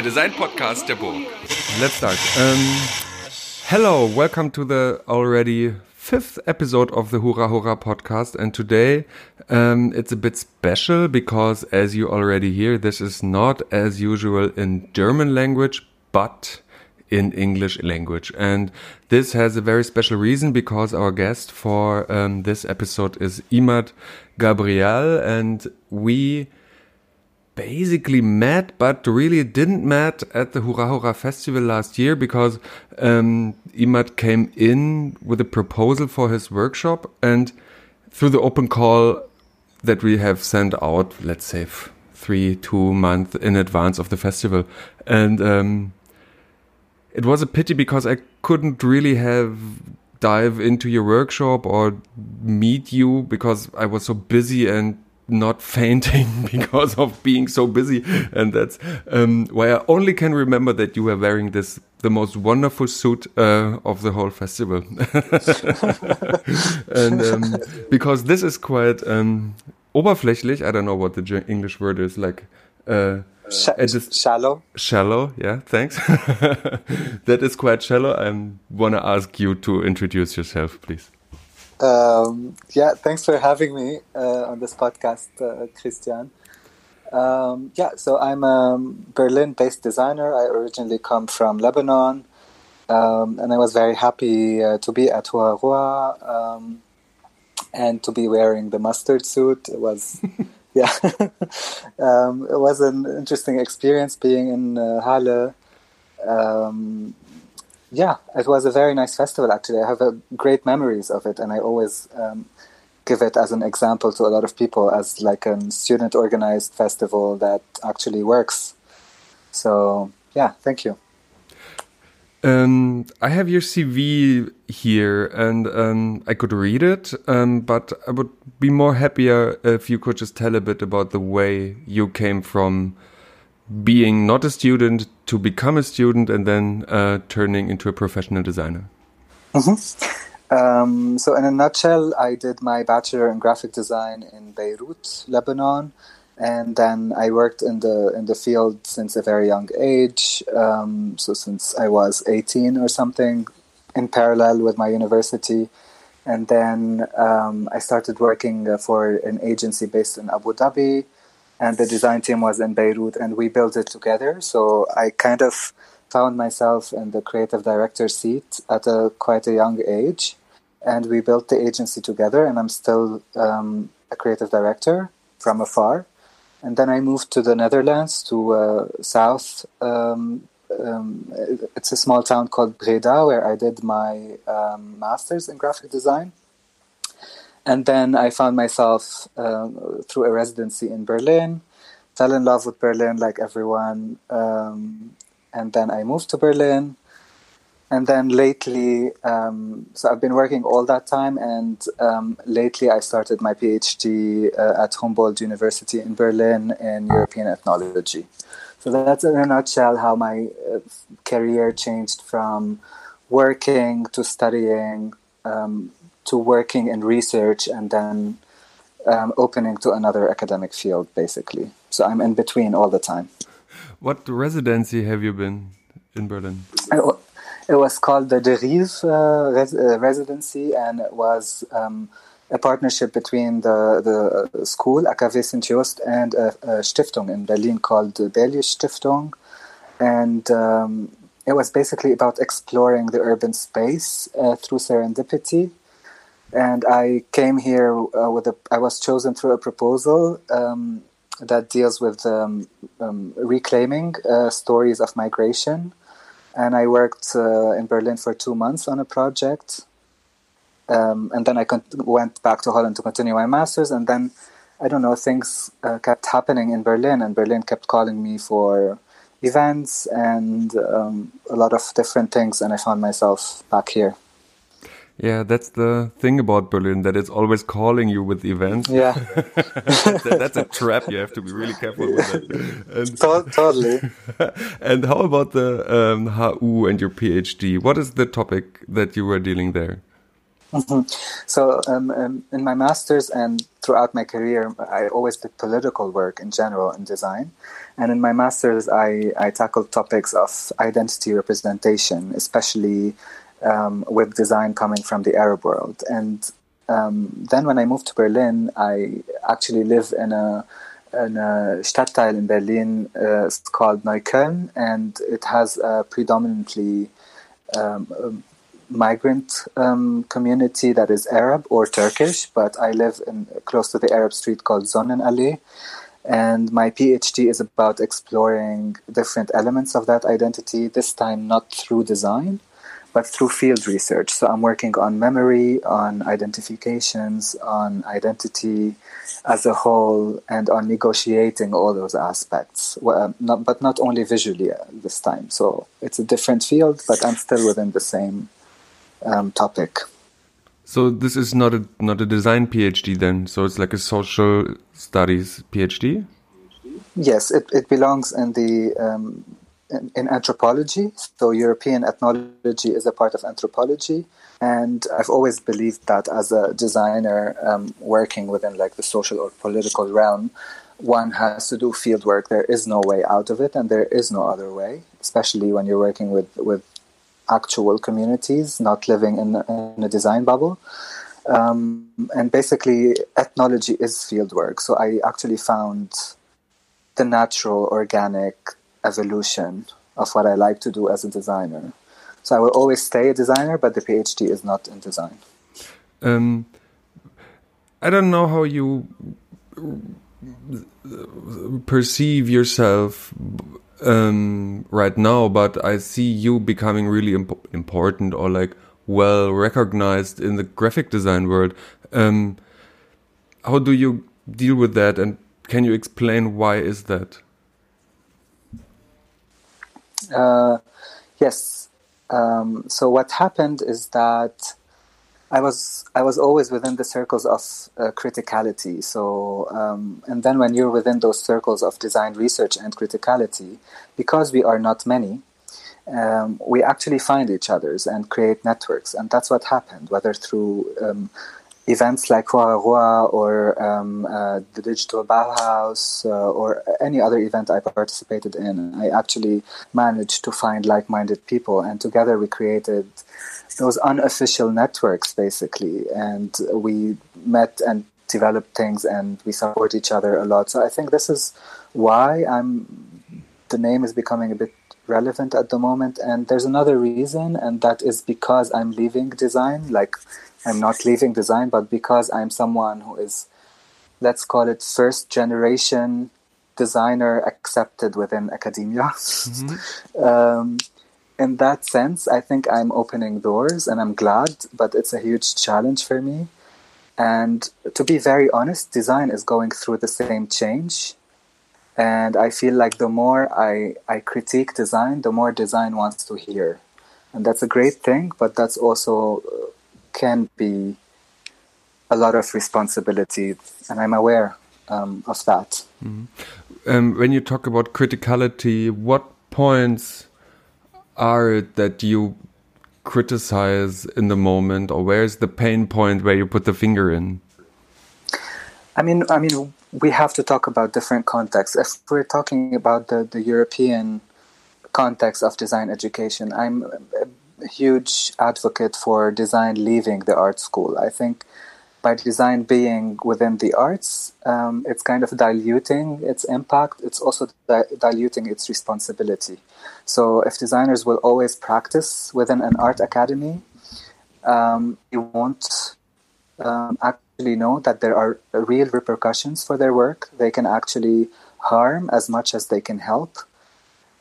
der Design-Podcast der Burg. Let's start. Um, hello, welcome to the already fifth episode of the Hurra Hurra podcast. And today um, it's a bit special because, as you already hear, this is not as usual in German language, but in English language. And this has a very special reason because our guest for um, this episode is Imad Gebrayel, and we basically met, but really didn't met at the Hurra Hurra Festival last year because um, Imad came in with a proposal for his workshop, and through the open call that we have sent out, let's say three, two months in advance of the festival, and um, it was a pity because I couldn't really have dive into your workshop or meet you because I was so busy and not fainting because of being so busy and that's um, why I only can remember that you were wearing this the most wonderful suit uh, of the whole festival and um, because this is quite um, oberflächlich I don't know what the English word is like uh, Sh shallow. Shallow, yeah, thanks. that is quite shallow. I want to ask you to introduce yourself, please. Um, yeah, thanks for having me uh, on this podcast, uh, Christian. Um, yeah, so I'm a Berlin based designer. I originally come from Lebanon, um, and I was very happy uh, to be at Hurra um, and to be wearing the mustard suit. It was yeah, um, it was an interesting experience being in uh, Halle. Um, yeah, it was a very nice festival. Actually, I have great memories of it, and I always um, give it as an example to a lot of people as like a student organized festival that actually works. So yeah, thank you. Um, I have your CV here, and um, I could read it, um, but I would be more happier if you could just tell a bit about the way you came from being not a student to become a student and then uh, turning into a professional designer. Mm -hmm. so, in a nutshell, I did my bachelor in graphic design in Beirut, Lebanon and then I worked in the in the field since a very young age. Um, so since I was 18 or something, in parallel with my university, and then um, I started working uh, for an agency based in Abu Dhabi, and the design team was in Beirut, and we built it together. So I kind of found myself in the creative director seat at a quite a young age, and we built the agency together. And I'm still um, a creative director from afar and then I moved to the Netherlands, to uh, South. Um, um, it's a small town called Breda, where I did my um, master's in graphic design. And then I found myself uh, through a residency in Berlin, fell in love with Berlin like everyone. Um, and then I moved to Berlin and then lately, um, so I've been working all that time, and um, lately I started my PhD uh, at Humboldt University in Berlin in European ethnology. So that's in a nutshell how my uh, career changed from working to studying um, to working in research and then um, opening to another academic field, basically. So I'm in between all the time. What residency have you been in Berlin? It was called the Derive uh, res- uh, Residency, and it was um, a partnership between the, the school, AKV St. Joost, and a, a, Stiftung in Berlin called the Berlius Stiftung. And um, it was basically about exploring the urban space uh, through serendipity. And I came here uh, with a, I was chosen through a proposal um, that deals with um, um, reclaiming uh, stories of migration and I worked uh, in Berlin for two months on a project. Um, and then I con- went back to Holland to continue my master's. And then, I don't know, things uh, kept happening in Berlin, and Berlin kept calling me for events and um, a lot of different things. And I found myself back here. Yeah, that's the thing about Berlin that it's always calling you with events. Yeah, that, that's a trap. You have to be really careful with that. And, totally. and how about the um, HU and your PhD? What is the topic that you were dealing there? Mm-hmm. So, um, um, in my master's and throughout my career, I always did political work in general in design. And in my master's, I, I tackled topics of identity representation, especially um, with design coming from the Arab world. And um, then when I moved to Berlin, I actually live in a in a Stadtteil in Berlin uh, it's called Neukölln, and it has a predominantly um, um, migrant um, community that is Arab or Turkish, but I live in close to the Arab street called Sonnenallee. And my PhD is about exploring different elements of that identity, this time not through design, but through field research. So I'm working on memory, on identifications, on identity as a whole, and on negotiating all those aspects. Well, um, not, but not only visually uh, this time. So it's a different field, but I'm still within the same um, topic. So this is not a not a design PhD then. So it's like a social studies PhD. Yes, it, it belongs in the um, in, in, anthropology. So European ethnology is a part of anthropology, and I've always believed that as a designer um, working within like the social or political realm, one has to do field work. There is no way out of it, and there is no other way. Especially when you're working with with actual communities, not living in, in a design bubble. Um, and basically, ethnology is field work. So I actually found the natural, organic evolution of what I like to do as a designer. So I will always stay a designer, but the PhD is not in design. Um, I don't know how you perceive yourself um, right now, but I see you becoming really imp important or like well recognized in the graphic design world. Um, how do you deal with that, and can you explain why is that? Uh, yes. Um, so what happened is that I was I was always within the circles of uh, criticality. So um, and then when you're within those circles of design research and criticality, because we are not many, um, we actually find each others and create networks, and that's what happened. Whether through um, events like Roi or um, uh, the Digital Bauhaus uh, or any other event I participated in, I actually managed to find like-minded people, and together we created those unofficial networks basically. And we met and developed things and we support each other a lot. So i think this is why i'm the name is becoming a bit relevant at the moment. And there's another reason and that is because i'm leaving design like i'm not leaving design but because i'm someone who is let's call it first generation designer accepted within academia mm-hmm. um, in that sense, I think I'm opening doors and I'm glad, but it's a huge challenge for me. And to be very honest, design is going through the same change. And I feel like the more I, I critique design, the more design wants to hear. And that's a great thing, but that's also uh, can be a lot of responsibility. And I'm aware um, of that. Mm -hmm. um, when you talk about criticality, what points are it that you criticize in the moment, or where's the pain point where you put the finger in? I mean, I mean, we have to talk about different contexts. If we're talking about the, the European context of design education, I'm huge advocate for design leaving the art school. I think by design being within the arts, um, it's kind of diluting its impact. It's also di- diluting its responsibility. So, if designers will always practice within an art academy, um, they won't um, actually know that there are real repercussions for their work. They can actually harm as much as they can help.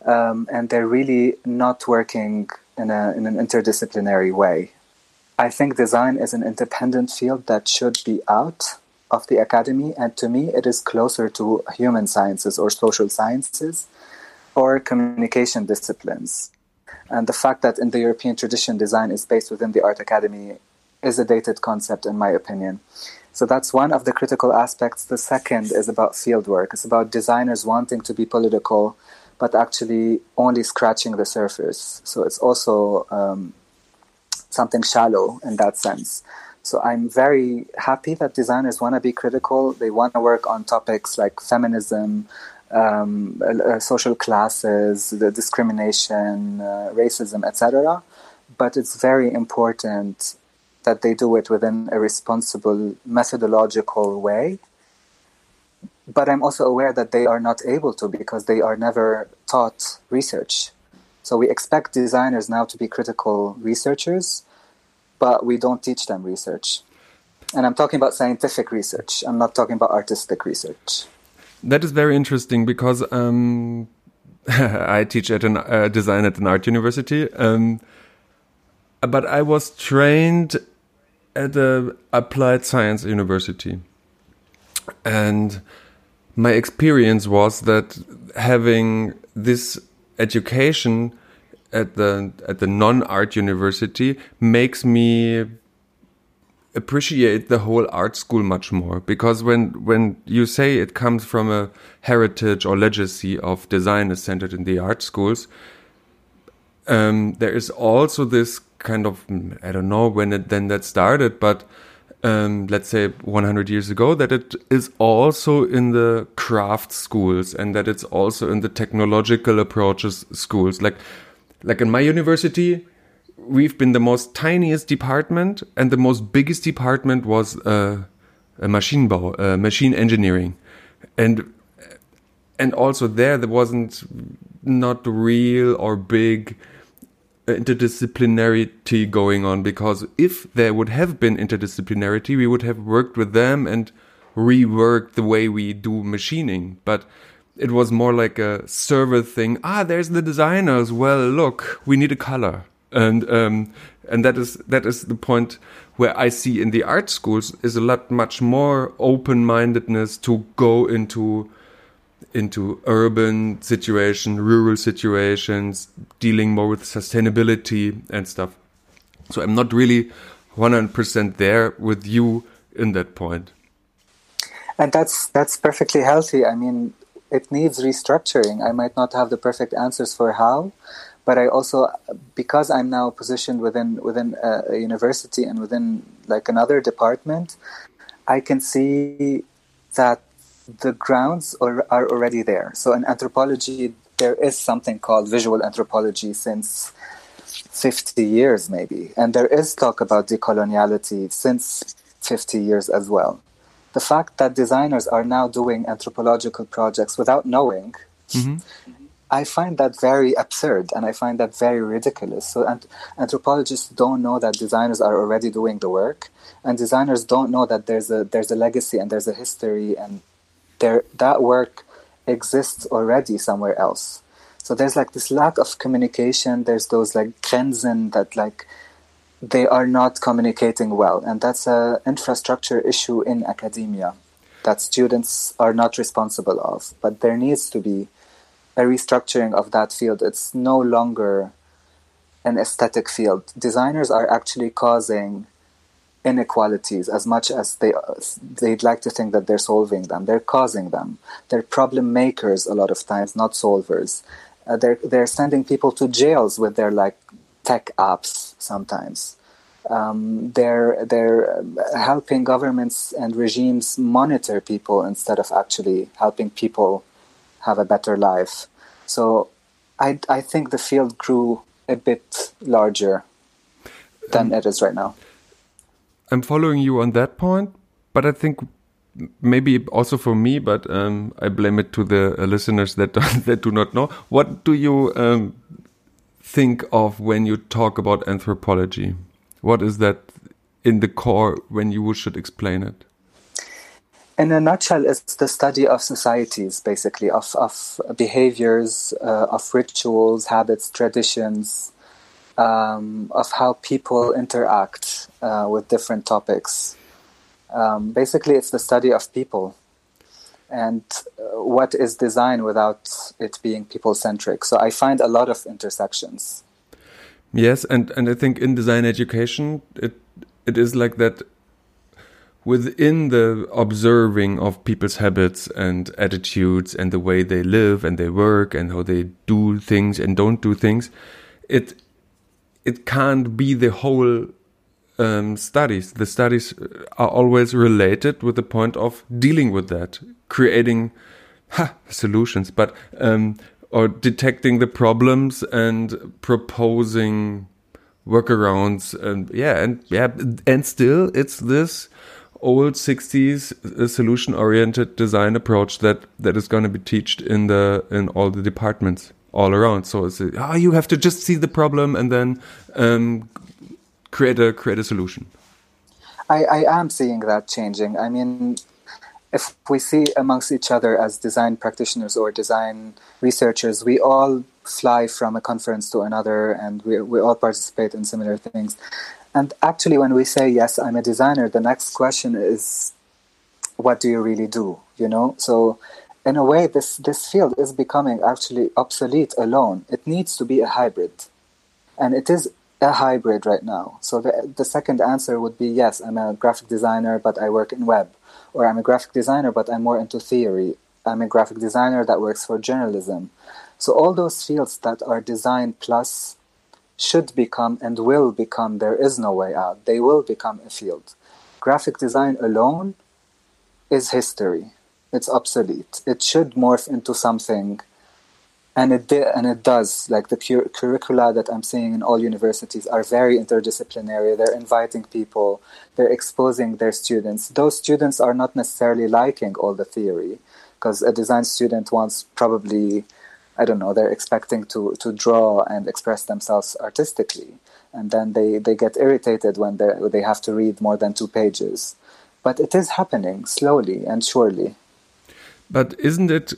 Um, and they're really not working in, a, in an interdisciplinary way. I think design is an independent field that should be out of the academy, and to me, it is closer to human sciences or social sciences or communication disciplines. And the fact that in the European tradition, design is based within the art academy is a dated concept, in my opinion. So that's one of the critical aspects. The second is about fieldwork. It's about designers wanting to be political, but actually only scratching the surface. So it's also um, something shallow in that sense. So I'm very happy that designers want to be critical. They want to work on topics like feminism, um, uh, social classes, the discrimination, uh, racism, etc. But it's very important that they do it within a responsible methodological way. But I'm also aware that they are not able to because they are never taught research. So we expect designers now to be critical researchers, but we don't teach them research. And I'm talking about scientific research. I'm not talking about artistic research. That is very interesting because um, I teach at an uh, design at an art university, um, but I was trained at a applied science university, and my experience was that having this education at the at the non art university makes me appreciate the whole art school much more. Because when when you say it comes from a heritage or legacy of design is centered in the art schools um, there is also this kind of I don't know when it then that started but um, let's say 100 years ago that it is also in the craft schools and that it's also in the technological approaches schools. Like like in my university we've been the most tiniest department, and the most biggest department was uh, a Maschinenbau, uh, machine engineering, and and also there there wasn't not real or big interdisciplinarity going on because if there would have been interdisciplinarity, we would have worked with them and reworked the way we do machining, but it was more like a server thing. Ah, there's the designers. Well, look, we need a color and um, and that is that is the point where I see in the art schools is a lot much more open mindedness to go into into urban situation, rural situations, dealing more with sustainability and stuff. So I'm not really 100% there with you in that point. And that's that's perfectly healthy. I mean, it needs restructuring. I might not have the perfect answers for how, but I also because I'm now positioned within within a, a university and within like another department, I can see that the grounds are, are already there. So in anthropology, there is something called visual anthropology since 50 years maybe, and there is talk about decoloniality since 50 years as well. The fact that designers are now doing anthropological projects without knowing mm-hmm. I find that very absurd and I find that very ridiculous. So, and anthropologists don't know that designers are already doing the work, and designers don't know that there's a there's a legacy and there's a history, and there that work exists already somewhere else. So there's like this lack of communication. There's those like grenzen that like they are not communicating well, and that's a infrastructure issue in academia that students are not responsible of. But there needs to be a restructuring of that field. It's no longer an aesthetic field. Designers are actually causing inequalities as much as they they'd like to think that they're solving them. They're causing them. They're problem makers a lot of times, not solvers. Uh, they're they're sending people to jails with their like tech apps sometimes. Um, they're they're helping governments and regimes monitor people instead of actually helping people have a better life. So I, I think the field grew a bit larger than um, it is right now. I'm following you on that point, but I think maybe also for me, but um, I blame it to the uh, listeners that that do not know. What do you um, think of when you talk about anthropology? What is that in the core when you should explain it? in a nutshell, it's the study of societies, basically, of, of behaviors, uh, of rituals, habits, traditions, um, of how people interact uh, with different topics. Um, basically, it's the study of people and uh, what is design without it being people centric. So I find a lot of intersections. Yes, and, and I think in design education, it it is like that within the observing of people's habits and attitudes and the way they live and they work and how they do things and don't do things, it it can't be the whole um, studies. The studies are always related with the point of dealing with that, creating ha, solutions, but um, or detecting the problems and proposing workarounds and yeah and yeah and still it's this old 60s uh, solution oriented design approach that that is going to be taught in the in all the departments all around so it's oh you have to just see the problem and then um, create a create a solution I, I am seeing that changing i mean if we see amongst each other as design practitioners or design researchers, we all fly from a conference to another and we, we all participate in similar things. And actually, when we say, yes, I'm a designer, the next question is, what do you really do? You know? So, in a way, this, this field is becoming actually obsolete alone. It needs to be a hybrid. And it is a hybrid right now. So, the, the second answer would be, yes, I'm a graphic designer, but I work in web or I'm a graphic designer, but I'm more into theory. I'm a graphic designer that works for journalism. So all those fields that are design plus should become and will become, there is no way out. They will become a field. Graphic design alone is history. It's obsolete. It should morph into something and it did, and it does. Like the cur- curricula that I'm seeing in all universities are very interdisciplinary. They're inviting people, they're exposing their students. Those students are not necessarily liking all the theory, because a design student wants probably, I don't know, they're expecting to to draw and express themselves artistically, and then they they get irritated when they they have to read more than two pages. But it is happening slowly and surely. But isn't it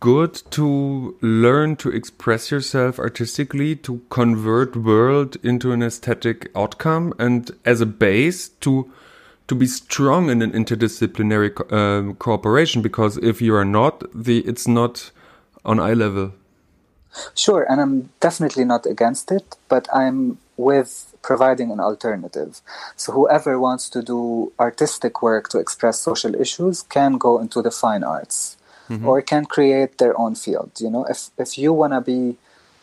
good to learn to express yourself artistically to convert world into an aesthetic outcome and as a base to to be strong in an interdisciplinary co uh, cooperation? Because if you are not the it's not on eye level. Sure and i'm definitely not against it but i'm with providing an alternative so whoever wants to do artistic work to express social issues can go into the fine arts mm-hmm. or can create their own field. You know, if if you want to be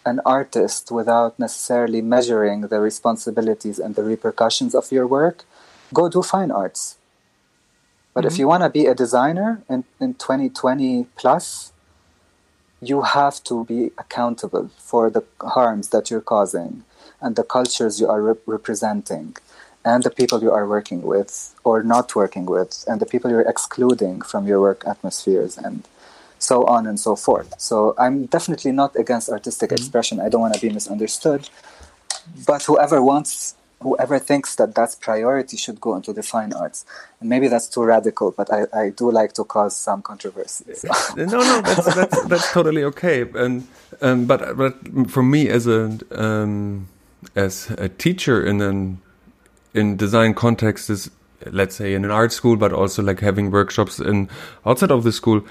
an artist without necessarily measuring the responsibilities and the repercussions of your work, go do fine arts. But mm-hmm. if you want to be a designer in, in 2020 plus, you have to be accountable for the harms that you're causing and the cultures you are rep- representing and the people you are working with or not working with and the people you're excluding from your work atmospheres and so on and so forth. So I'm definitely not against artistic mm-hmm. expression. I don't want to be misunderstood. But whoever wants, whoever thinks that that's priority should go into the fine arts. And maybe that's too radical, but I, I do like to cause some controversy. So. no, no, that's, that's, that's totally okay. And um, but but for me as a um, as a teacher in an in design context is let's say in an art school, but also like having workshops in outside of the school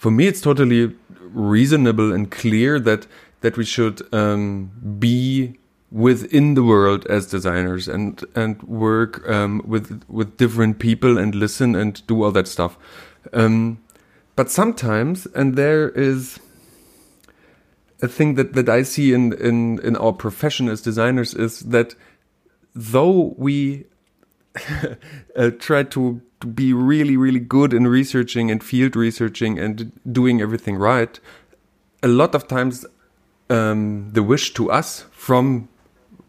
for me, it's totally reasonable and clear that that we should um, be within the world as designers and and work um, with with different people and listen and do all that stuff. Um, but sometimes, and there is a thing that that I see in in in our profession as designers is that though we uh, try to to be really, really good in researching and field researching and doing everything right, a lot of times um, the wish to us from,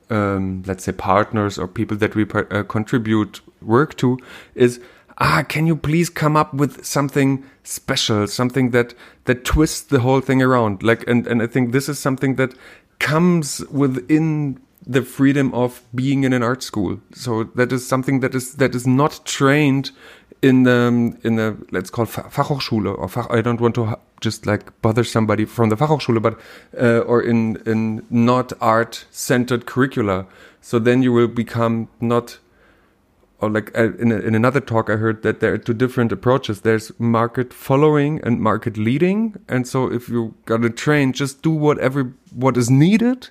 um, let's say, partners or people that we uh, contribute work to is, ah, can you please come up with something special, something that that twists the whole thing around? Like, and and I think this is something that comes within the freedom of being in an art school. So that is something that is that is not trained in the in the let's call Fachhochschule or Fach, I don't want to just like bother somebody from the Fachhochschule, but uh, or in in not art centered curricula. So then you will become not or like uh, in, a, in another talk I heard that there are two different approaches. There's market following and market leading. And so if you got to train, just do whatever what is needed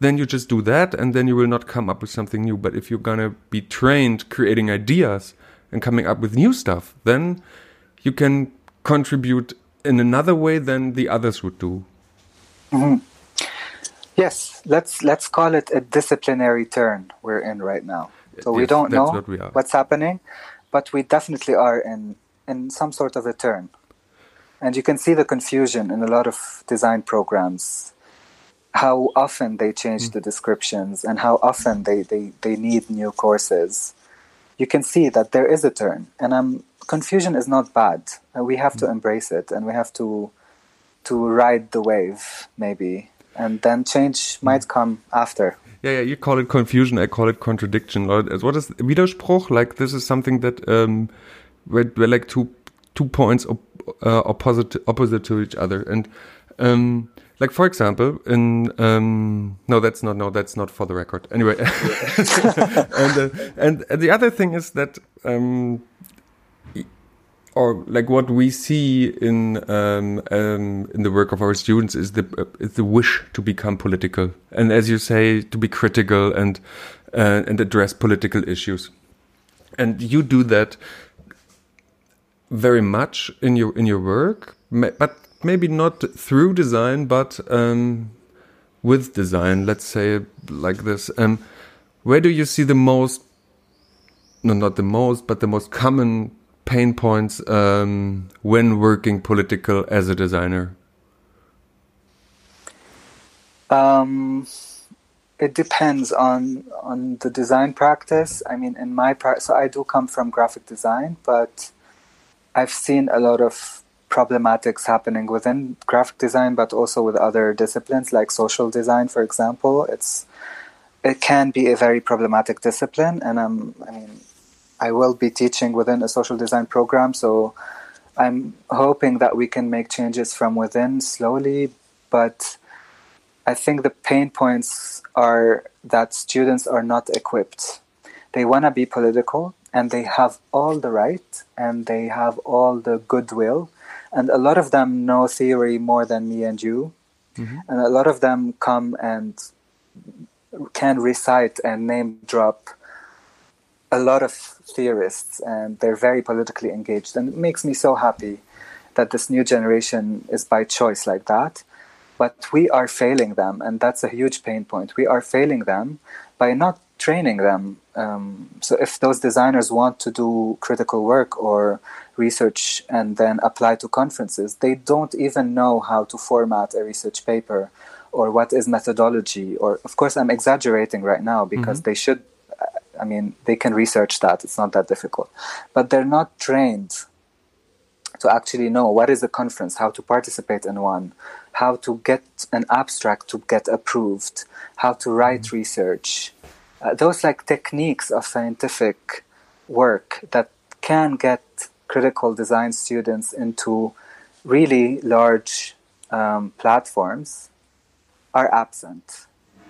then you just do that and then you will not come up with something new. But if you're gonna be trained creating ideas and coming up with new stuff, then you can contribute in another way than the others would do. Mm-hmm. Yes, let's let's call it a disciplinary turn we're in right now. So we don't know what we what's happening, but we definitely are in in some sort of a turn. And you can see the confusion in a lot of design programs, how often they Mm. change the descriptions and how often they, they, they need new courses. You can see that there is a turn. And um, confusion is not bad. We have Mm. to embrace it and we have to to ride the wave, maybe. And then change Mm. might come after. Yeah, yeah, you call it confusion, I call it contradiction. What is Widerspruch? Like this is something that um, where like two two points op uh, opposite opposite to each other, and um, like for example, in um, no, that's not no, that's not for the record. Anyway, and, uh, and and the other thing is that um, or like what we see in um, um, in the work of our students is the uh, is the wish to become political, and as you say, to be critical and uh, and address political issues, and you do that very much in your in your work, but maybe not through design, but um, with design. Let's say like this. Um, where do you see the most no, not the most, but the most common pain points um, when working political as a designer? Um, it depends on on the design practice. I mean, in my part, so I do come from graphic design, but I've seen a lot of problematics happening within graphic design, but also with other disciplines like social design, for example. It's it can be a very problematic discipline, and I'm, I mean, I will be teaching within a social design program, so I'm hoping that we can make changes from within slowly, but I think the pain points are that students are not equipped. They want to be political and they have all the right and they have all the goodwill. And a lot of them know theory more than me and you. Mm-hmm. And a lot of them come and can recite and name drop a lot of theorists and they're very politically engaged. And it makes me so happy that this new generation is by choice like that but we are failing them, and that's a huge pain point. We are failing them by not training them. Um, so, if those designers want to do critical work or research and then apply to conferences, they don't even know how to format a research paper or what is methodology. Or, of course, I'm exaggerating right now because they should. I mean, they can research that. It's not that difficult, but they're not trained to actually know what is a conference, how to participate in one, how to get an abstract to get approved, how to write research. Uh, those like techniques of scientific work that can get critical design students into really large um, platforms are absent.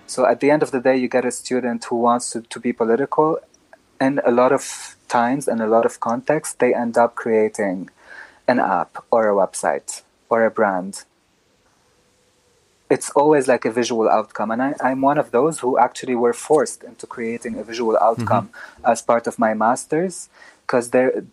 So at the end of the day, you get a student who wants to, to be political, and a lot of times and a lot of contexts, they end up creating an app or a website or a brand. It's always like a visual outcome. And I, I'm one of those who actually were forced into creating a visual mm-hmm. outcome as part of my master's because there,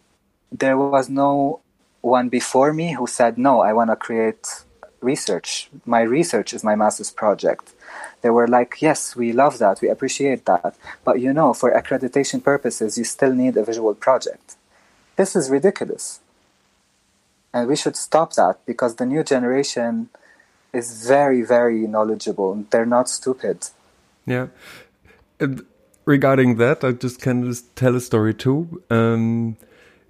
there was no one before me who said, no, I want to create research. My research is my master's project. They were like, yes, we love that, we appreciate that. But you know, for accreditation purposes, you still need a visual project. This is ridiculous and we should stop that because the new generation is very very knowledgeable they're not stupid Yeah. And regarding that, I just can just tell a story too. Um,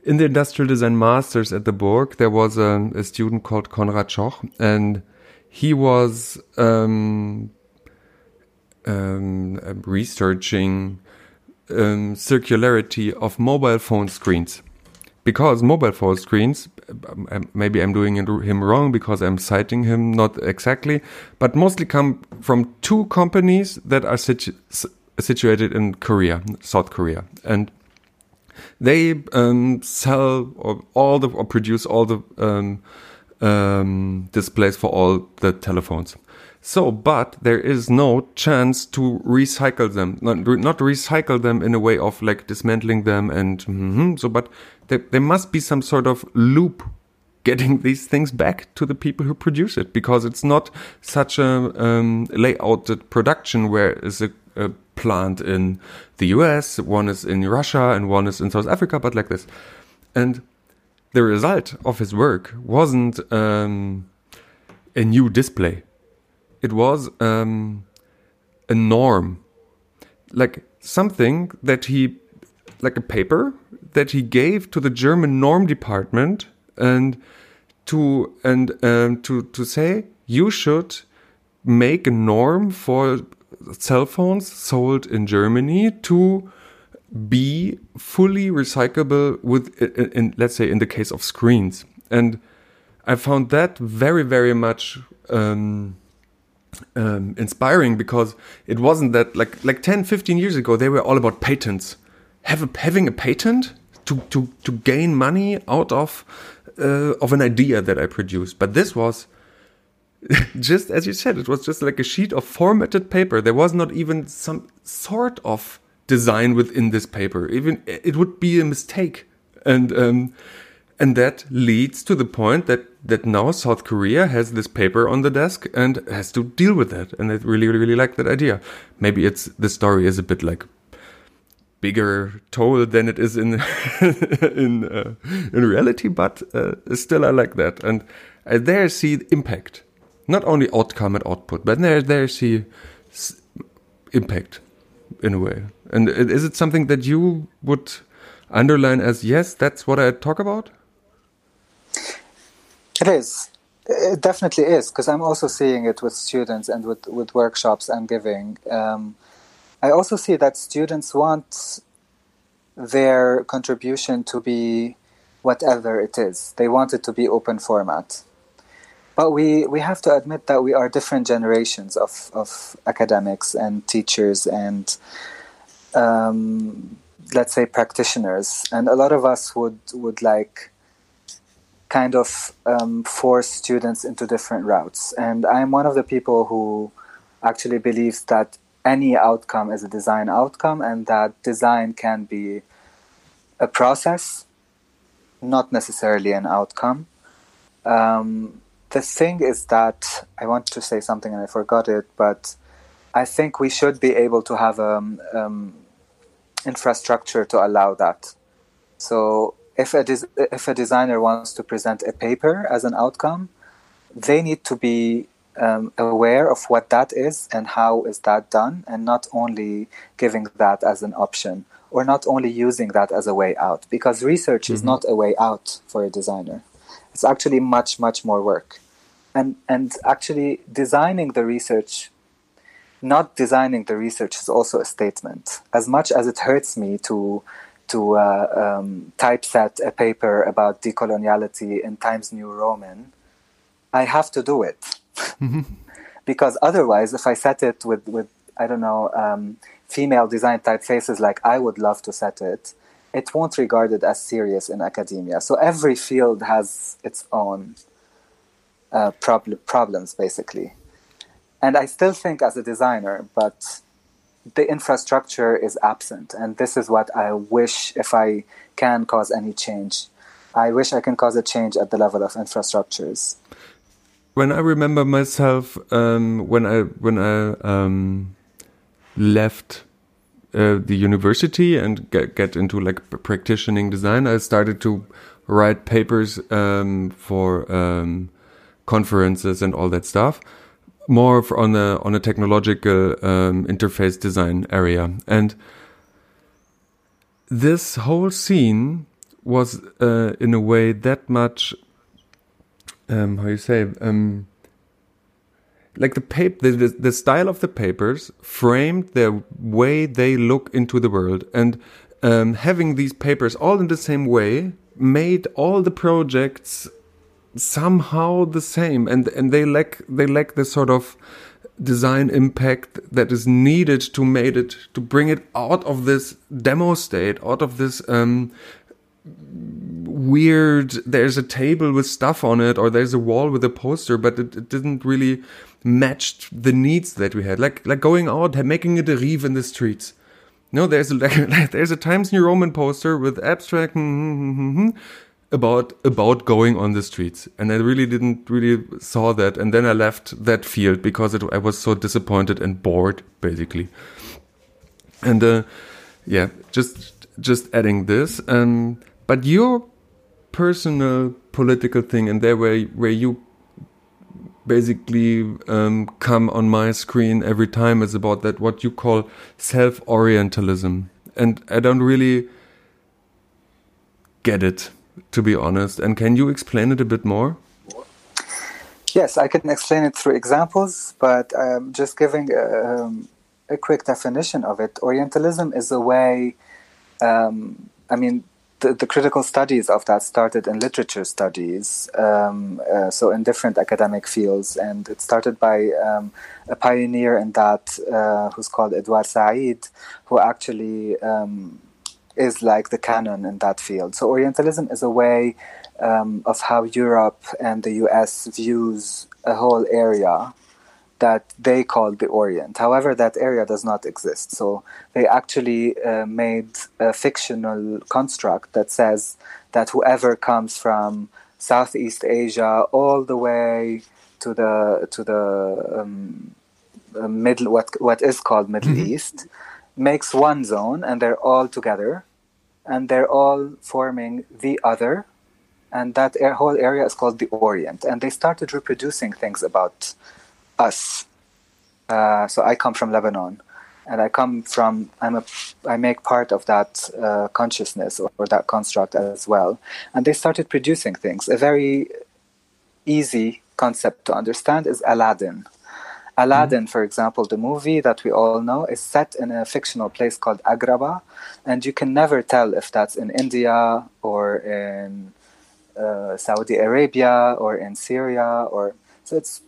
in the industrial design masters at the Burg, there was a, a student called Konrad Schoch, and he was um, um, researching um, circularity of mobile phone screens. Because mobile phone screens, um, um, maybe I'm doing him wrong because I'm citing him not exactly, but mostly come from two companies that are situ situated in Korea, South Korea, and they um, sell or all the or produce all the um, um, displays for all the telephones. So, but there is no chance to recycle them, not, not recycle them in a way of like dismantling them and mhm, so, but there, there must be some sort of loop getting these things back to the people who produce it because it's not such a um, layouted production where is a, a plant in the US, one is in Russia, and one is in South Africa, but like this. And the result of his work wasn't um, a new display. It was um, a norm, like something that he, like a paper that he gave to the German norm department and to and um, to to say you should make a norm for cell phones sold in Germany to be fully recyclable with in, in, let's say in the case of screens. And i found that very very much um, um, inspiring because it wasn't that like like 10 15 years ago they were all about patents Have a, having a patent to, to, to gain money out of uh, of an idea that i produced but this was just as you said, it was just like a sheet of formatted paper. There was not even some sort of design within this paper. Even it would be a mistake, and um, and that leads to the point that that now South Korea has this paper on the desk and has to deal with that. And I really really like that idea. Maybe it's the story is a bit like bigger told than it is in in uh, in reality, but uh, still I like that. And I there see impact not only outcome and output, but there there's the impact in a way. And is it something that you would underline as yes, that's what I talk about? It is. It definitely is because I'm also seeing it with students and with with workshops I'm giving. Um, I also see that students want their contribution to be whatever it is. They want it to be open format. But we, we have to admit that we are different generations of, of academics and teachers and, um, let's say, practitioners. And a lot of us would, would like kind of um, force students into different routes. And I'm one of the people who actually believes that any outcome is a design outcome and that design can be a process, not necessarily an outcome. Um, the thing is that I want to say something and I forgot it, but I think we should be able to have um, um, infrastructure to allow that. So if a des- if a designer wants to present a paper as an outcome, they need to be um, aware of what that is and how is that done, and not only giving that as an option or not only using that as a way out. Because research mm-hmm. is not a way out for a designer; it's actually much much more work and and actually designing the research not designing the research is also a statement as much as it hurts me to to uh, um, typeset a paper about decoloniality in times new roman i have to do it mm-hmm. because otherwise if i set it with with i don't know um, female design typefaces like i would love to set it it won't regard it as serious in academia so every field has its own uh, prob- problems basically. And I still think as a designer, but the infrastructure is absent. And this is what I wish if I can cause any change. I wish I can cause a change at the level of infrastructures. When I remember myself, um, when I when I um, left uh, the university and get, get into like practicing design, I started to write papers um, for um, conferences and all that stuff more on a on a technological um, interface design area. And this whole scene was uh, in a way that much um, how you say um, like the paper the, the, the style of the papers framed the way they look into the world. And um, having these papers all in the same way made all the projects somehow the same and and they lack they lack the sort of design impact that is needed to make it to bring it out of this demo state out of this um, weird there's a table with stuff on it or there's a wall with a poster but it, it didn't really match the needs that we had. Like like going out making it a reeve in the streets. No there's a like, there's a times new roman poster with abstract mm, mm, about about going on the streets. And i really didn't really saw that. And then i left that field because it, i was so disappointed and bored basically. And uh, yeah just just adding this. Um, but your personal political thing and there where where you basically um, come on my screen every time is about that what you call self-orientalism. And i don't really get it to be honest. And can you explain it a bit more? Yes, I can explain it through examples, but um, just giving a, um, a, quick definition of it. Orientalism is a way, um, I mean, the, the, critical studies of that started in literature studies, um, uh, so in different academic fields, and it started by um, a pioneer in that uh, who's called Edward Said, who actually um, is like the canon in that field. So Orientalism is a way um, of how Europe and the US views a whole area that they call the Orient. However, that area does not exist. So they actually uh, made a fictional construct that says that whoever comes from Southeast Asia all the way to the to the um, uh, middle what what is called Middle mm-hmm. East makes one zone and they're all together and they're all forming the other and that whole area is called the orient. And they started reproducing things about us. Uh, so i come from lebanon and i come from i'm a i make part of that uh, consciousness or, or that construct as well. And they started producing things. A very easy concept to understand is aladdin Aladdin, mm-hmm. for example, the movie that we all know, is set in a fictional place called Agrabah, and you can never tell if that's in India or in uh, Saudi Arabia or in Syria or so it's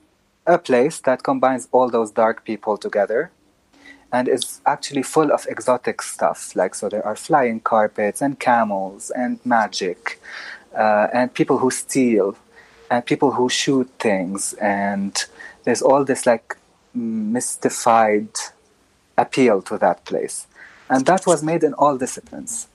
a place that combines all those dark people together and is actually full of exotic stuff like so there are flying carpets and camels and magic uh, and people who steal and people who shoot things and there's all this like mystified appeal to that place. And that was made in all disciplines.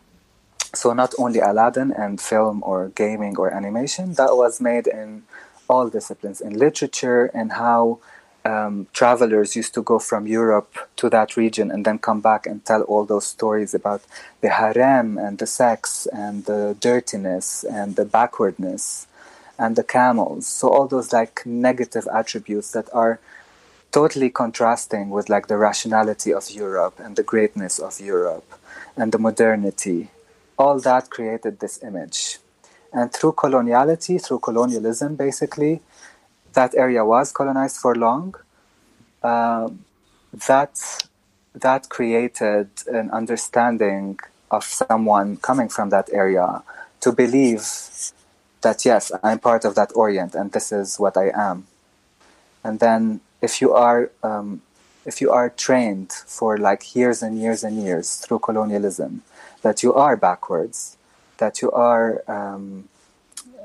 So not only Aladdin and film or gaming or animation, that was made in all disciplines, in literature and how um, travelers used to go from Europe to that region and then come back and tell all those stories about the harem and the sex and the dirtiness and the backwardness and the camels. So all those like negative attributes that are totally contrasting with like the rationality of Europe and the greatness of Europe and the modernity. All that created this image. And through coloniality, through colonialism, basically, that area was colonized for long. Uh, that that created an understanding of someone coming from that area to believe that yes, I'm part of that Orient and this is what I am. And then if you are um, if you are trained for like years and years and years through colonialism that you are backwards that you are um,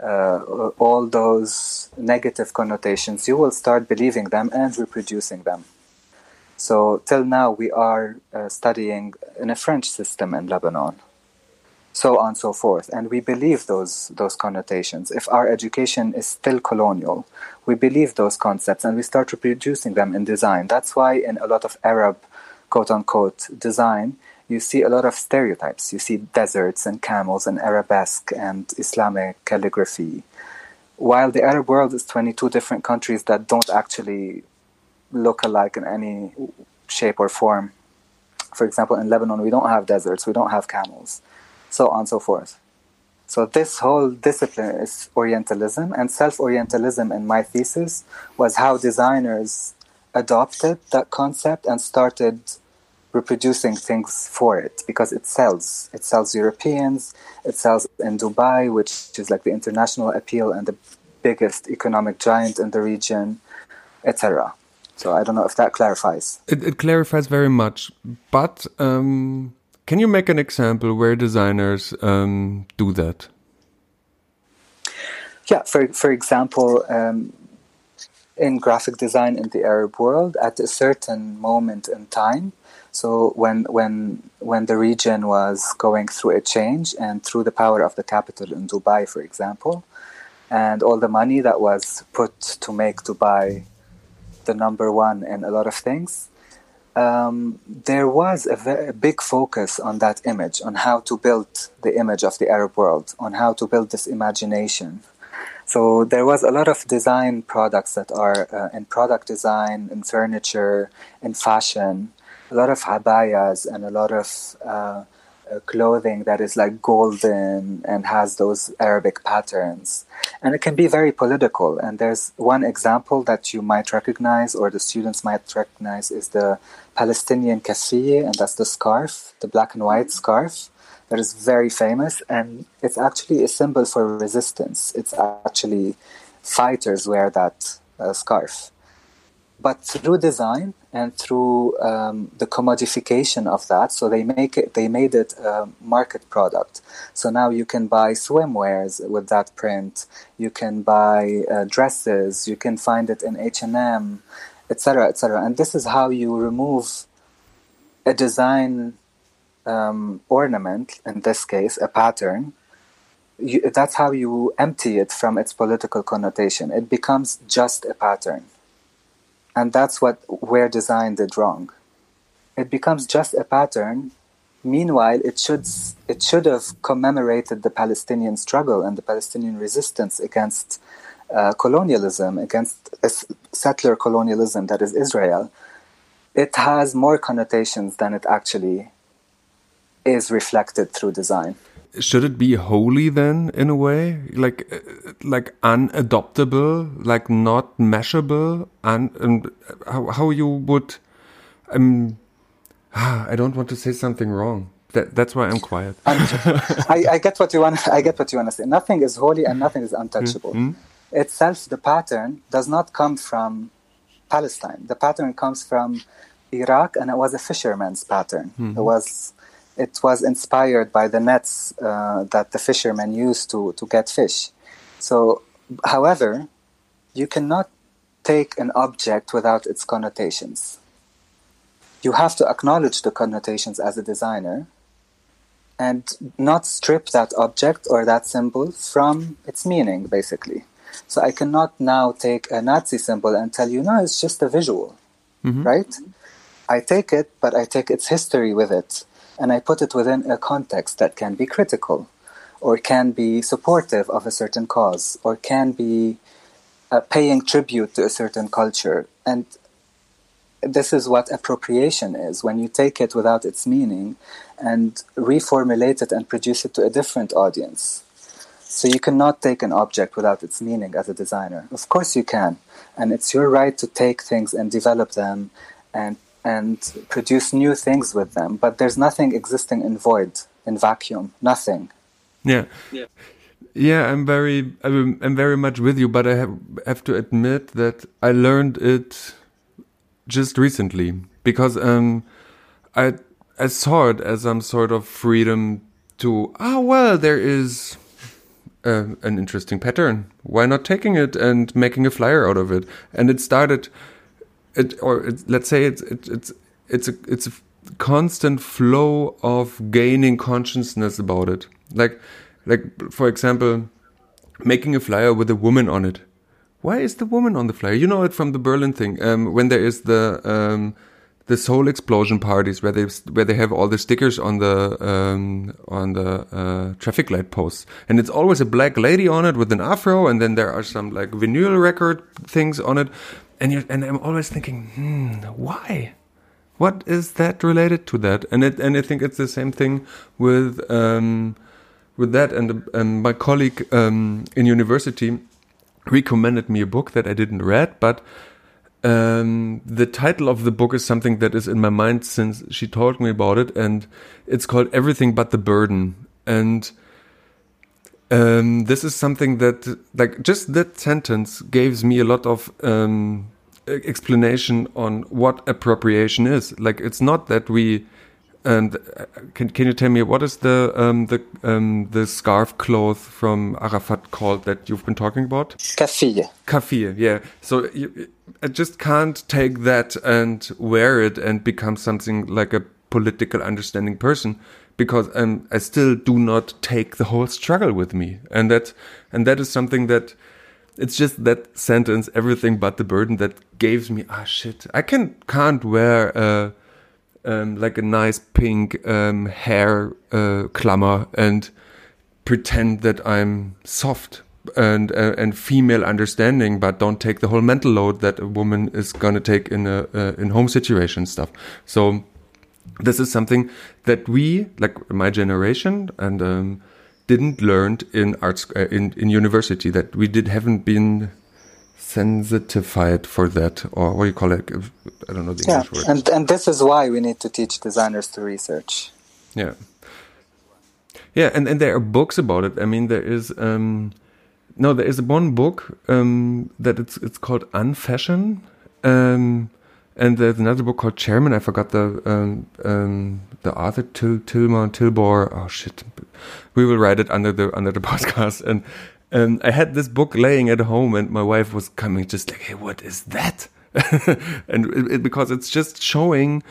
uh, all those negative connotations you will start believing them and reproducing them so till now we are uh, studying in a french system in lebanon so on and so forth. And we believe those those connotations. If our education is still colonial, we believe those concepts and we start reproducing them in design. That's why in a lot of Arab quote unquote design, you see a lot of stereotypes. You see deserts and camels and arabesque and Islamic calligraphy. While the Arab world is 22 different countries that don't actually look alike in any shape or form. For example, in Lebanon, we don't have deserts, we don't have camels so on and so forth. So this whole discipline is Orientalism, and self-Orientalism in my thesis was how designers adopted that concept and started reproducing things for it because it sells. It sells Europeans, it sells in Dubai, which is like the international appeal and the biggest economic giant in the region, etc. So I don't know if that clarifies. It, it clarifies very much, but um, can you make an example where designers um, do that? Yeah, for for example, um, in graphic design in the Arab world at a certain moment in time. So when when when the region was going through a change and through the power of the capital in Dubai, for example, and all the money that was put to make Dubai the number one in a lot of things, um, there was a, very, a big focus on that image, on how to build the image of the Arab world, on how to build this imagination. So there was a lot of design products that are uh, in product design, in furniture, in fashion, a lot of habayas and a lot of uh, uh, clothing that is like golden and has those Arabic patterns. And it can be very political. And there's one example that you might recognize or the students might recognize is the Palestinian kafiyeh, and that's the scarf, the black and white scarf that is very famous. And it's actually a symbol for resistance. It's actually fighters wear that uh, scarf. But through design and through um, the commodification of that. So they make it, they made it a market product. So now you can buy swimwears with that print. You can buy uh, dresses. You can find it in H and M, etc., etc. And this is how you remove a design um, ornament, in this case, a pattern. You, that's how you empty it from its political connotation. It becomes just a pattern and that's what where design did wrong. It becomes just a pattern. Meanwhile, it should it should have commemorated the Palestinian struggle and the Palestinian resistance against uh, colonialism, against settler colonialism that is Israel. It has more connotations than it actually is reflected through design. Should it be holy then in a way? Like like unadoptable like not meshable and, and how, how you would um i don't want to say something wrong. That, that's why i'm quiet. I, I, get what you want i get what you want to say. Nothing is holy and nothing is untouchable. Mm -hmm. Itself the pattern does not come from palestine the pattern comes from iraq and it was a fisherman's pattern mm -hmm. it was it was inspired by the nets uh, that the fishermen used to, to get fish. So, however, you cannot take an object without its connotations. You have to acknowledge the connotations as a designer and not strip that object or that symbol from its meaning, basically. So I cannot now take a Nazi symbol and tell you, no, it's just a visual, mm-hmm. right? I take it, but I take its history with it and I put it within a context that can be critical or can be supportive of a certain cause or can be uh, paying tribute to a certain culture. And this is what appropriation is when you take it without its meaning and reformulate it and produce it to a different audience. So you cannot take an object without its meaning as a designer. Of course you can. And it's your right to take things and develop them and and produce new things with them. But there's nothing existing in void, in vacuum, nothing. Yeah. Yeah. Yeah, I'm very, I'm, I'm very much with you, but I have, have to admit that I learned it just recently because um, I I saw it as some sort of freedom to ah well there is uh, an interesting pattern why not taking it and making a flyer out of it and it started it or it, let's say it's it, it's it's a it's a constant flow of gaining consciousness about it. Like like for example, making a flyer with a woman on it. Why is the woman on the flyer? You know it from the Berlin thing. Um, when there is the um, the soul explosion parties where they where they have all the stickers on the um, on the uh, traffic light posts, and it's always a black lady on it with an afro, and then there are some like vinyl record things on it and you and I'm always thinking, hmm, why? What is that related to that? And it and I think it's the same thing with um, with that. And um, my colleague um, in university recommended me a book that I didn't read, but um, the title of the book is something that is in my mind since she told me about it, and it's called Everything But the Burden. And um, this is something that, like, just that sentence gives me a lot of um, explanation on what appropriation is. Like, it's not that we And uh, can can you tell me what is the um, the um, the scarf cloth from Arafat called that you've been talking about? Kafiyeh. Kafiyeh, yeah. So you, I just can't take that and wear it and become something like a political understanding person because um, I still do not take the whole struggle with me, and that and that is something that it's just that sentence, everything but the burden, that gives me ah shit. I can can't wear a um, like a nice pink um, hair uh, clamor and pretend that I'm soft and uh, and female understanding, but don't take the whole mental load that a woman is gonna take in a uh, in home situation stuff. So this is something that we, like my generation, and um, didn't learn in arts uh, in in university. That we did haven't been sensitified for that, or what do you call it? I don't know the yeah, English word. and and this is why we need to teach designers to research. Yeah. Yeah, and, and there are books about it. I mean, there is um, no, there is one book um, that it's it's called Unfashion, um, and there's another book called Chairman. I forgot the um, um, the author Til Tilmar Tilbor. Oh shit, we will write it under the under the podcast. And um, I had this book laying at home, and my wife was coming, just like, "Hey, what is that?" and it, it, because it's just showing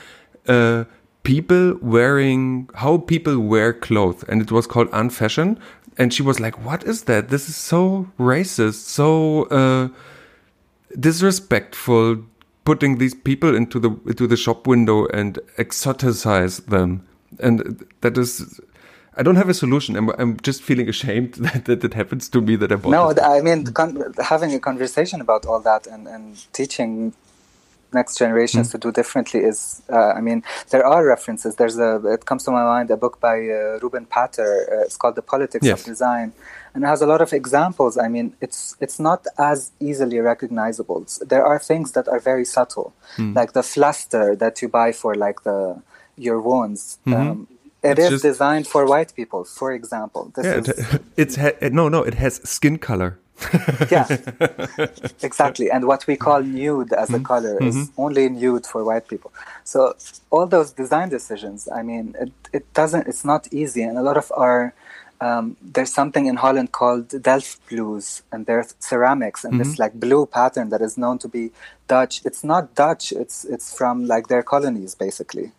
uh, people wearing how people wear clothes, and it was called Unfashion. And she was like, "What is that? This is so racist, so uh, disrespectful." Putting these people into the into the shop window and exoticize them, and that is I don't have a solution. I'm, I'm just feeling ashamed that, that it happens to me that I bought No. I mean, con- having a conversation about all that and, and teaching next generations Mm. to do differently is, uh, I mean, there are references. There's a, it comes to my mind, a book by uh, Ruben Pater. Uh, it's called The Politics Yes. of Design. And it has a lot of examples. I mean, it's it's not as easily recognizable. There are things that are very subtle, Hmm. like the fluster that you buy for like the your wounds. Um, it Mm-hmm. It's is just- designed for white people, for example. This Yeah, is, it's ha- no, no. It has skin color. yeah, exactly. And what we call nude as Mm-hmm. a color is only nude for white people. So all those design decisions, I mean, it, it doesn't. It's not easy, and a lot of our um, there's something in Holland called Delft blues, and there's ceramics and Mm-hmm. this like blue pattern that is known to be Dutch. It's not Dutch. It's it's from like their colonies, basically.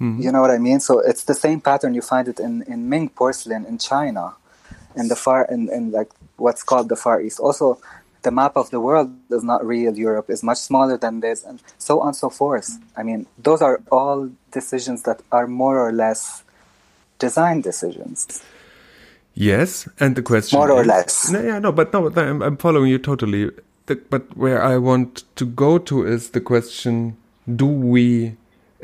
Mm-hmm. You know what I mean? So it's the same pattern you find it in, in Ming porcelain in China, in the far in, in like what's called the Far East. Also, the map of the world is not real. Europe is much smaller than this, and so on and so forth. I mean, those are all decisions that are more or less design decisions. Yes, and the question More or is- less. No, yeah, no, but no, I'm, I'm following you totally. The, but where I want to go to is the question: Do we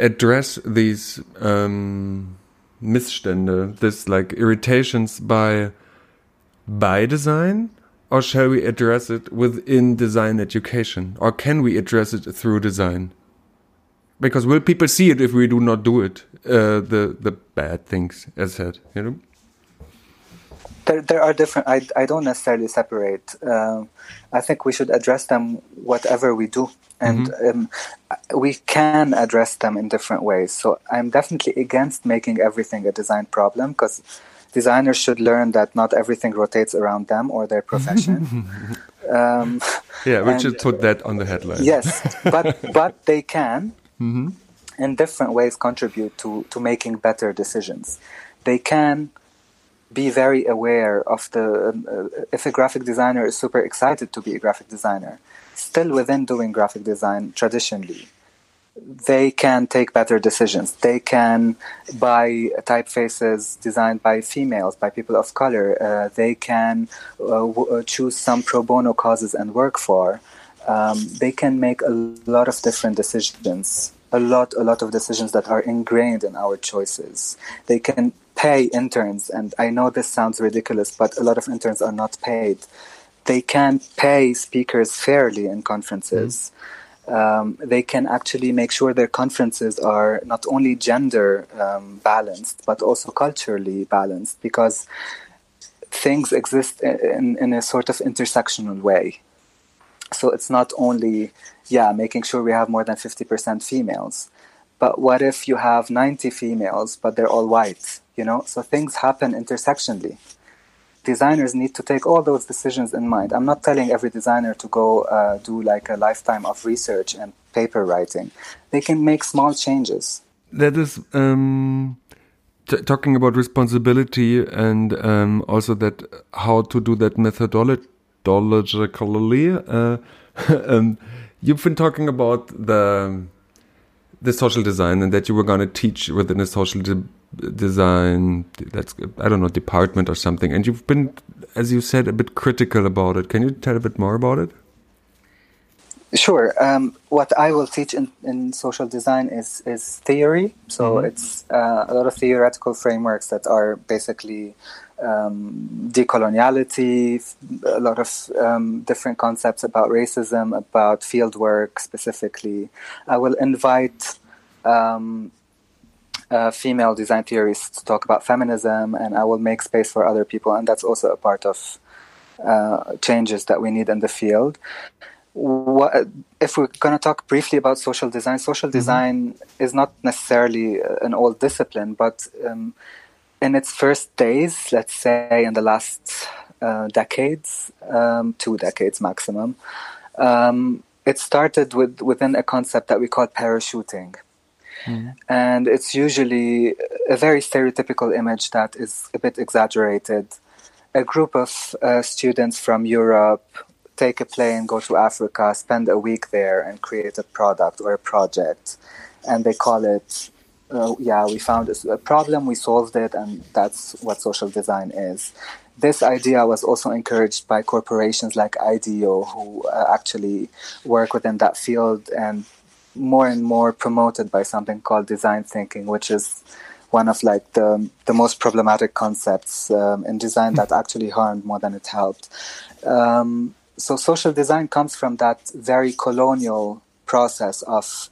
address these um, Missstände, this like irritations by by design, or shall we address it within design education, or can we address it through design? Because will people see it if we do not do it? Uh, the the bad things, as said, you know. There, there are different. I, I don't necessarily separate. Um, I think we should address them whatever we do, and um, we can address them in different ways. So I'm definitely against making everything a design problem because designers should learn that not everything rotates around them or their profession. um, Yeah, we And- should put that on the headline. yes, but but they can, in different ways, contribute to to making better decisions. They can be very aware of the um, uh, if a graphic designer is super excited to be a graphic designer, still within doing graphic design traditionally. They can take better decisions. They can buy typefaces designed by females, by people of color. Uh, they can uh, w- uh, choose some pro bono causes and work for. Um, they can make a lot of different decisions a lot a lot of decisions that are ingrained in our choices they can pay interns and i know this sounds ridiculous but a lot of interns are not paid. They can pay speakers fairly in conferences. Um, they can actually make sure their conferences are not only gender um, balanced but also culturally balanced because things exist in, in a sort of intersectional way. So it's not only yeah making sure we have more than 50% females But what if you have 90 females, but they're all white? You know, so things happen intersectionally. Designers need to take all those decisions in mind. I'm not telling every designer to go uh, do like a lifetime of research and paper writing. They can make small changes. That is um, talking about responsibility and um, also that how to do that methodologically. Uh, um, you've been talking about the the social design and that you were going to teach within a social design that's i don't know department or something and you've been as you said a bit critical about it can you tell a bit more about it Sure. Um, what I will teach in, in social design is is theory. So mm -hmm. it's uh, a lot of theoretical frameworks that are basically um, decoloniality, a lot of um, different concepts about racism, about field work specifically. I will invite um, uh, female design theorists to talk about feminism, and I will make space for other people, and that's also a part of uh, changes that we need in the field. What, if we're going to talk briefly about social design, social mm-hmm. design is not necessarily an old discipline, but um, in its first days, let's say in the last uh, decades, um, two decades maximum, um, it started with within a concept that we call parachuting. Mm. And it's usually a very stereotypical image that is a bit exaggerated. A group of uh, students from Europe take a plane, go to Africa, spend a week there, and create a product or a project. And they call it uh, yeah, we found a problem, we solved it, and that's what social design is. This idea was also encouraged by corporations like IDEO, who uh, actually work within that field, and more and more promoted by something called design thinking, which is one of like the the most problematic concepts um, in design that actually harmed more than it helped. Um, so social design comes from that very colonial process of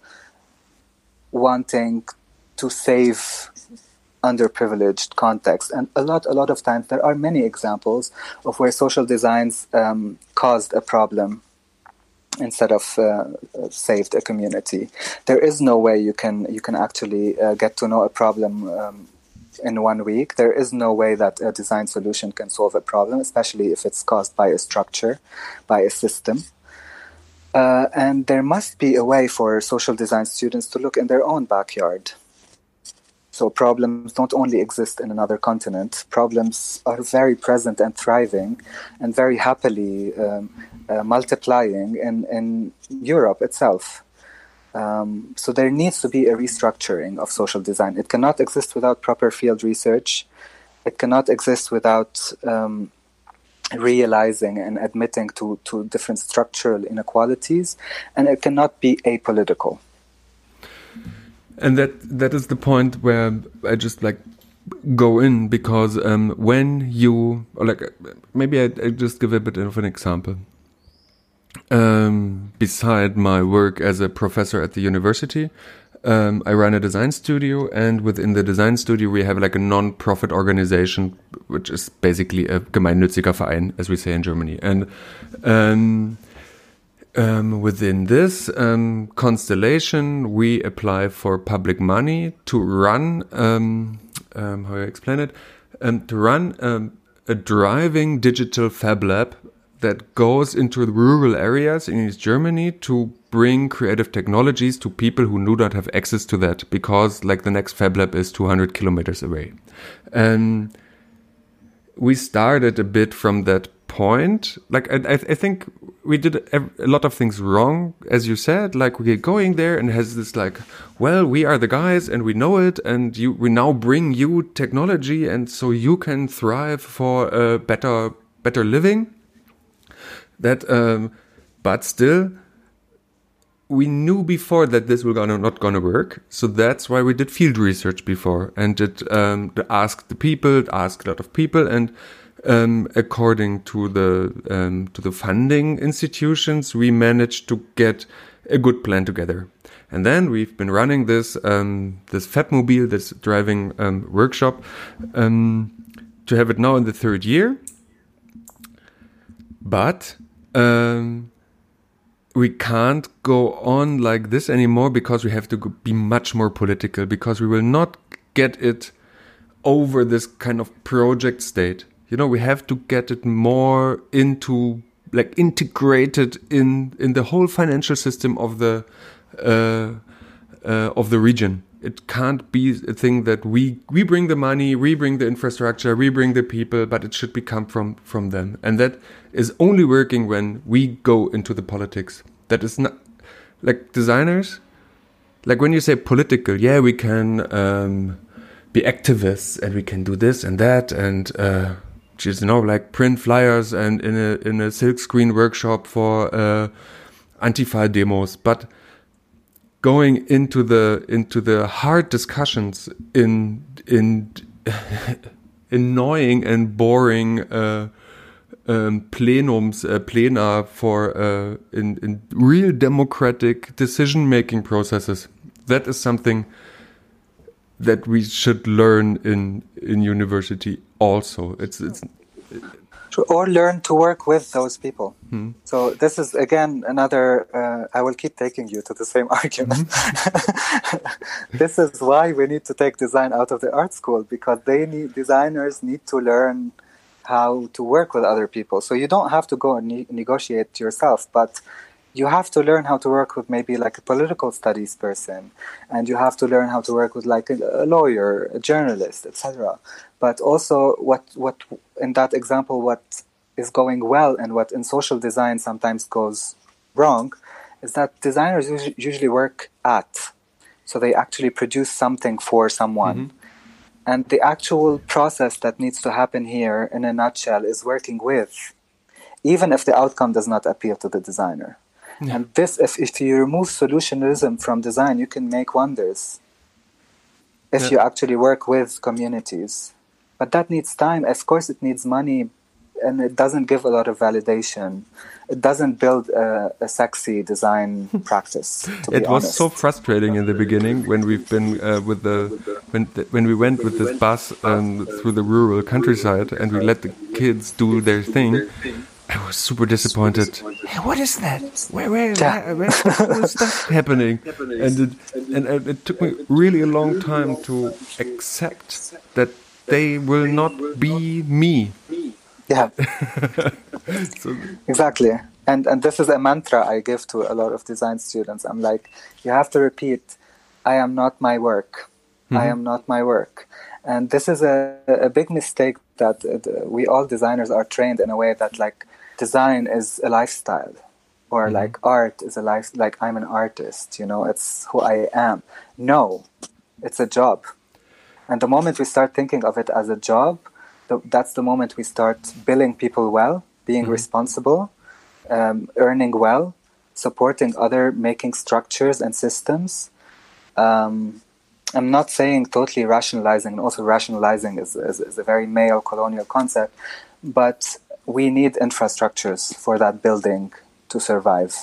wanting to save underprivileged context. And a lot, a lot of times, there are many examples of where social designs um, caused a problem instead of uh, saved a community. There is no way you can you can actually uh, get to know a problem. Um, in one week, there is no way that a design solution can solve a problem, especially if it's caused by a structure, by a system. Uh, and there must be a way for social design students to look in their own backyard so problems don't only exist in another continent. Problems are very present and thriving, and very happily um, uh, multiplying in, in Europe itself. Um, so there needs to be a restructuring of social design. It cannot exist without proper field research. It cannot exist without um, realizing and admitting to, to different structural inequalities, and it cannot be apolitical and that that is the point where I just like go in because um, when you like maybe I, I, just give a bit of an example. Um, beside my work as a professor at the university, um, I run a design studio, and within the design studio, we have like a non-profit organization, which is basically a gemeinnütziger Verein, as we say in Germany, and um, um, within this um, constellation, we apply for public money to run, um, um how do I explain it, to run a driving digital fab lab that goes into the rural areas in East Germany to bring creative technologies to people who do not have access to that because like the next fab lab is 200 kilometers away. And we started a bit from that point. Like I, I think we did a lot of things wrong, as you said. Like we get going there and has this like, well, we are the guys and we know it, and you we now bring you technology, and so you can thrive for a better better living. That, um, but still, we knew before that this was gonna not gonna work, so that's why we did field research before and did um, ask the people, ask a lot of people, and um, according to the um, to the funding institutions, we managed to get a good plan together. And then we've been running this um, this Fabmobile, this driving um, workshop, um, to have it now in the third year. But um, we can't go on like this anymore because we have to be much more political because we will not get it over this kind of project state. You know, we have to get it more into like integrated in in the whole financial system of the uh, uh, of the region. It can't be a thing that we we bring the money, we bring the infrastructure, we bring the people, but it should become from from them, and that is only working when we go into the politics. That is not like designers. Like when you say political, yeah, we can um, be activists and we can do this and that and uh, just you know like print flyers and in a in a silk screen workshop for uh, antifa demos, but going into the into the hard discussions in in annoying and boring uh, um, plenums uh, plena for uh, in in real democratic decision making processes. That is something that we should learn in in university also. It's it's or learn to work with those people. Hmm. So this is again another. Uh, I will keep taking you to the same argument. Hmm. this is why we need to take design out of the art school because they need designers need to learn how to work with other people. So you don't have to go and ne- negotiate yourself, but you have to learn how to work with maybe like a political studies person and you have to learn how to work with like a, a lawyer a journalist etc but also what what in that example what is going well and what in social design sometimes goes wrong is that designers usually work at so they actually produce something for someone mm-hmm. and the actual process that needs to happen here in a nutshell is working with even if the outcome does not appeal to the designer yeah. And this, if, if you remove solutionism from design, you can make wonders. If yeah. you actually work with communities. But that needs time. Of course, it needs money and it doesn't give a lot of validation. It doesn't build a, a sexy design practice. it was honest. so frustrating in the beginning when we've been uh, with the when the, when we went with this bus um, through the rural countryside and we let the kids do their thing I was super disappointed. Hey, what is that? Where, where, yeah. where, what's that happening? And it, and it took me really a long time to accept that they will not be me. Yeah. so, exactly. And and this is a mantra I give to a lot of design students. I'm like, you have to repeat, I am not my work. Mm -hmm. I mm-hmm. am not my work. And this is a, a big mistake that uh, we all designers are trained in a way that like design is a lifestyle or mm-hmm. like art is a life like i'm an artist you know it's who i am no it's a job and the moment we start thinking of it as a job the, that's the moment we start billing people well being mm-hmm. responsible um, earning well supporting other making structures and systems um, i'm not saying totally rationalizing and also rationalizing is, is, is a very male colonial concept but we need infrastructures for that building to survive.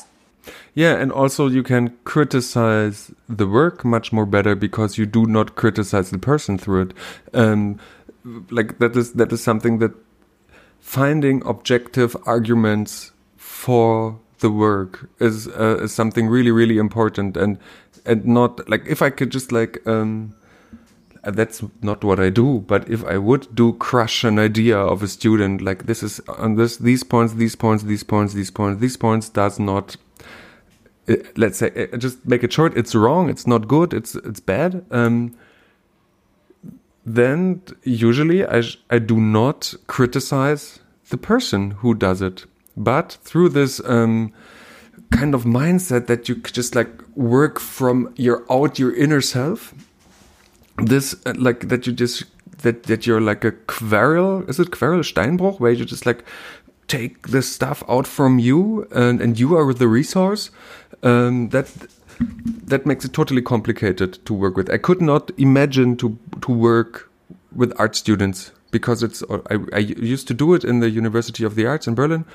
Yeah, and also you can criticize the work much more better because you do not criticize the person through it. Um, like that is that is something that finding objective arguments for the work is, uh, is something really really important and and not like if I could just like um, uh, that's not what I do. But if I would do crush an idea of a student, like this is on this, these points, these points, these points, these points, these points does not, let's say, just make it short. It's wrong. It's not good. It's, it's bad. Um, then usually I, I do not criticize the person who does it, but through this, um, kind of mindset that you just like work from your out your inner self this uh, like that you just that that you're like a Querl is it Querl Steinbruch where you just like take the stuff out from you and and you are the resource um, that that makes it totally complicated to work with. I could not imagine to to work with art students because it's I, I used to do it in the University of the Arts in Berlin.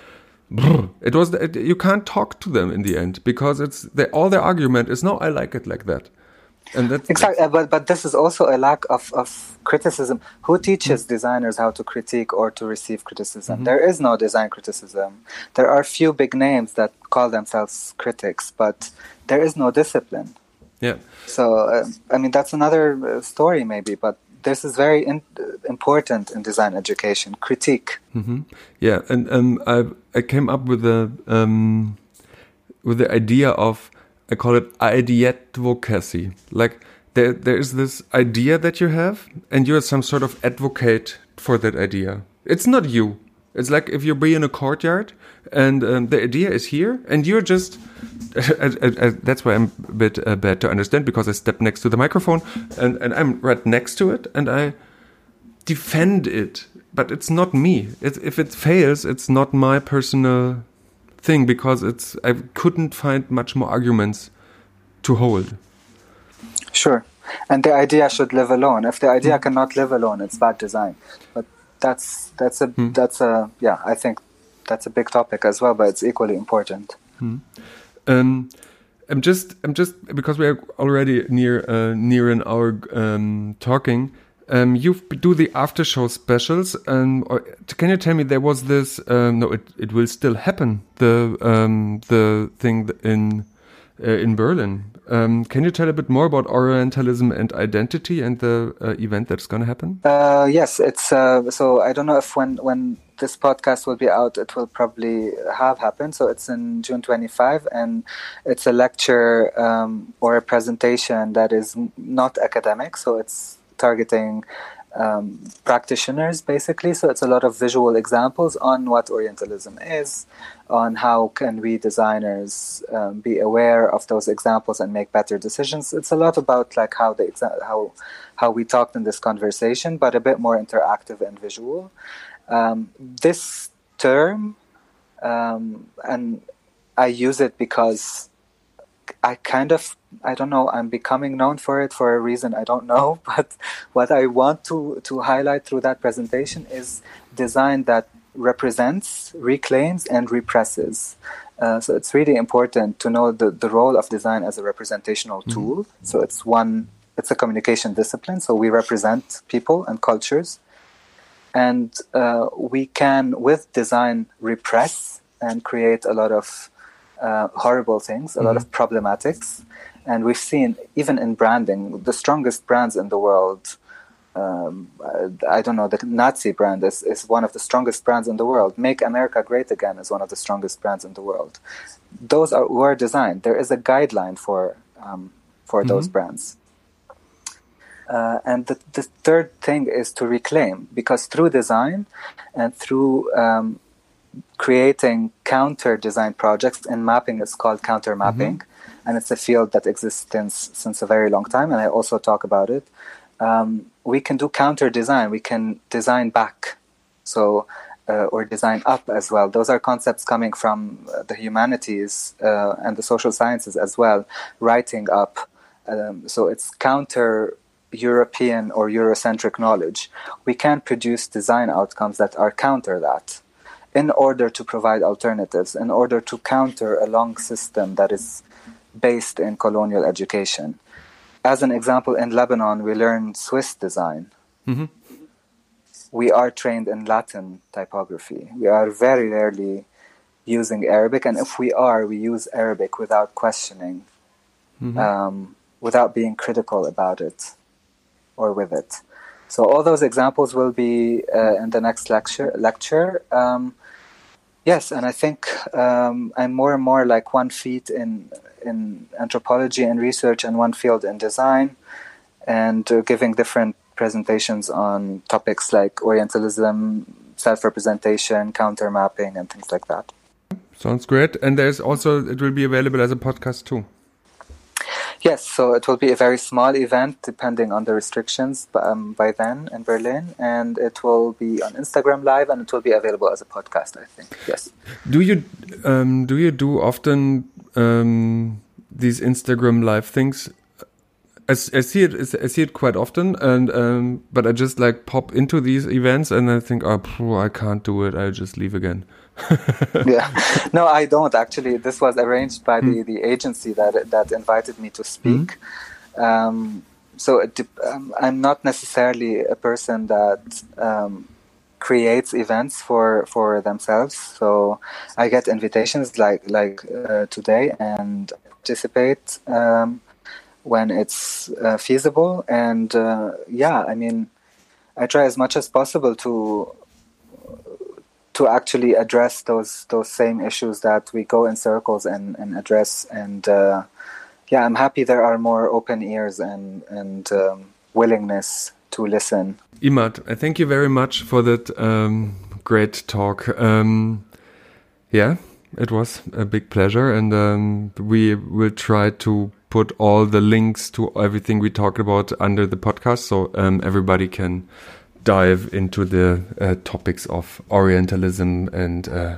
It was it, you can't talk to them in the end because it's the, all their argument is no I like it like that and that's exactly but but this is also a lack of, of criticism who teaches mm-hmm. designers how to critique or to receive criticism mm-hmm. there is no design criticism there are few big names that call themselves critics, but there is no discipline. Yeah. So, uh, I mean, that's another uh, story, maybe, but this is very in, important in design education critique. Mm-hmm. Yeah, and um, I I came up with a um, with the idea of I call it advocacy. Like there there is this idea that you have, and you're some sort of advocate for that idea. It's not you. It's like if you be in a courtyard and um, the idea is here, and you're just. that's why I'm a bit uh, bad to understand because I step next to the microphone and, and I'm right next to it and I defend it, but it's not me. It, if it fails, it's not my personal thing because it's I couldn't find much more arguments to hold. Sure, and the idea should live alone. If the idea mm. cannot live alone, it's bad design. But that's that's a mm. that's a yeah. I think that's a big topic as well, but it's equally important. Hmm. Um, I'm just I'm just because we are already near uh, near an hour um, talking. Um, you do the after show specials, and um, can you tell me there was this? Um, no, it it will still happen. The um, the thing in uh, in Berlin. Um, can you tell a bit more about Orientalism and identity and the uh, event that's going to happen? Uh, yes, it's uh, so I don't know if when when this podcast will be out, it will probably have happened. So it's in June 25, and it's a lecture or a presentation that is not academic. So it's targeting um, practitioners basically. So it's a lot of visual examples on what Orientalism is, on how can we designers um, be aware of those examples and make better decisions. It's a lot about like how the exa- how how we talked in this conversation, but a bit more interactive and visual. Um, this term, um, and I use it because I kind of I don't know I'm becoming known for it for a reason I don't know but what I want to to highlight through that presentation is design that represents reclaims and represses uh, so it's really important to know the, the role of design as a representational mm-hmm. tool mm-hmm. so it's one it's a communication discipline so we represent people and cultures and uh, we can with design repress and create a lot of uh, horrible things, a mm-hmm. lot of mm-hmm. problematics. And we've seen, even in branding, the strongest brands in the world. Um, I don't know, the Nazi brand is, is one of the strongest brands in the world. Make America Great Again is one of the strongest brands in the world. Those are, were designed. There is a guideline for, um, for mm-hmm. those brands. Uh, and the, the, third thing is to reclaim, because through design and through um, creating counter design projects and mapping is called counter mapping. Mm-hmm. and it's a field that exists since, since a very long time and i also talk about it. Um, we can do counter design. We can design back so uh, or design up as well. Those are concepts coming from uh, the humanities uh, and the social sciences as well writing up um, so it's counter European or Eurocentric knowledge, we can produce design outcomes that are counter that in order to provide alternatives, in order to counter a long system that is based in colonial education. As an example, in Lebanon, we learn Swiss design. Mm-hmm. We are trained in Latin typography. We are very rarely using Arabic, and if we are, we use Arabic without questioning, mm-hmm. um, without being critical about it or with it. So all those examples will be uh, in the next lecture. Lecture, um, Yes, and I think um, I'm more and more like one feet in in anthropology and research, and one field in design, and uh, giving different presentations on topics like Orientalism, self-representation, counter mapping, and things like that. Sounds great. And there's also it will be available as a podcast too. Yes, so it will be a very small event depending on the restrictions um, by then in Berlin, and it will be on Instagram Live and it will be available as a podcast. I think. Yes. Do you um, do you do often um, these Instagram Live things? I, I, see it. I see it quite often, and um, but I just like pop into these events and I think, oh, I can't do it. I'll just leave again. yeah, no, I don't actually. This was arranged by mm. the, the agency that that invited me to speak. Mm. Um, so it, um, I'm not necessarily a person that um, creates events for for themselves. So I get invitations like like uh, today and participate um, when it's uh, feasible. And uh, yeah, I mean, I try as much as possible to to actually address those those same issues that we go in circles and, and address. And uh, yeah, I'm happy there are more open ears and and um, willingness to listen. Imad, thank you very much for that um, great talk. Um, yeah, it was a big pleasure, and um, we will try to put all the links to everything we talked about under the podcast, so um, everybody can dive into the uh, topics of Orientalism and uh,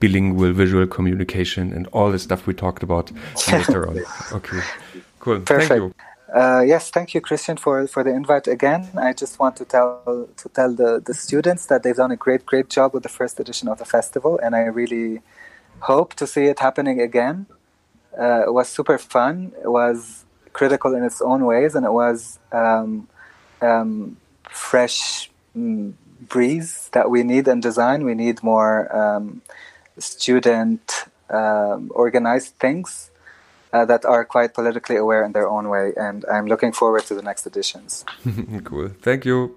bilingual visual communication and all the stuff we talked about later on. Okay, cool. Perfect. Thank you. Uh, yes, thank you, Christian, for, for the invite again. I just want to tell to tell the, the students that they've done a great great job with the first edition of the festival, and I really hope to see it happening again. Uh, it was super fun. It was critical in its own ways, and it was um, um, fresh mm, breeze that we need in design. We need more um, student um, organized things uh, that are quite politically aware in their own way. And I'm looking forward to the next editions. cool. Thank you.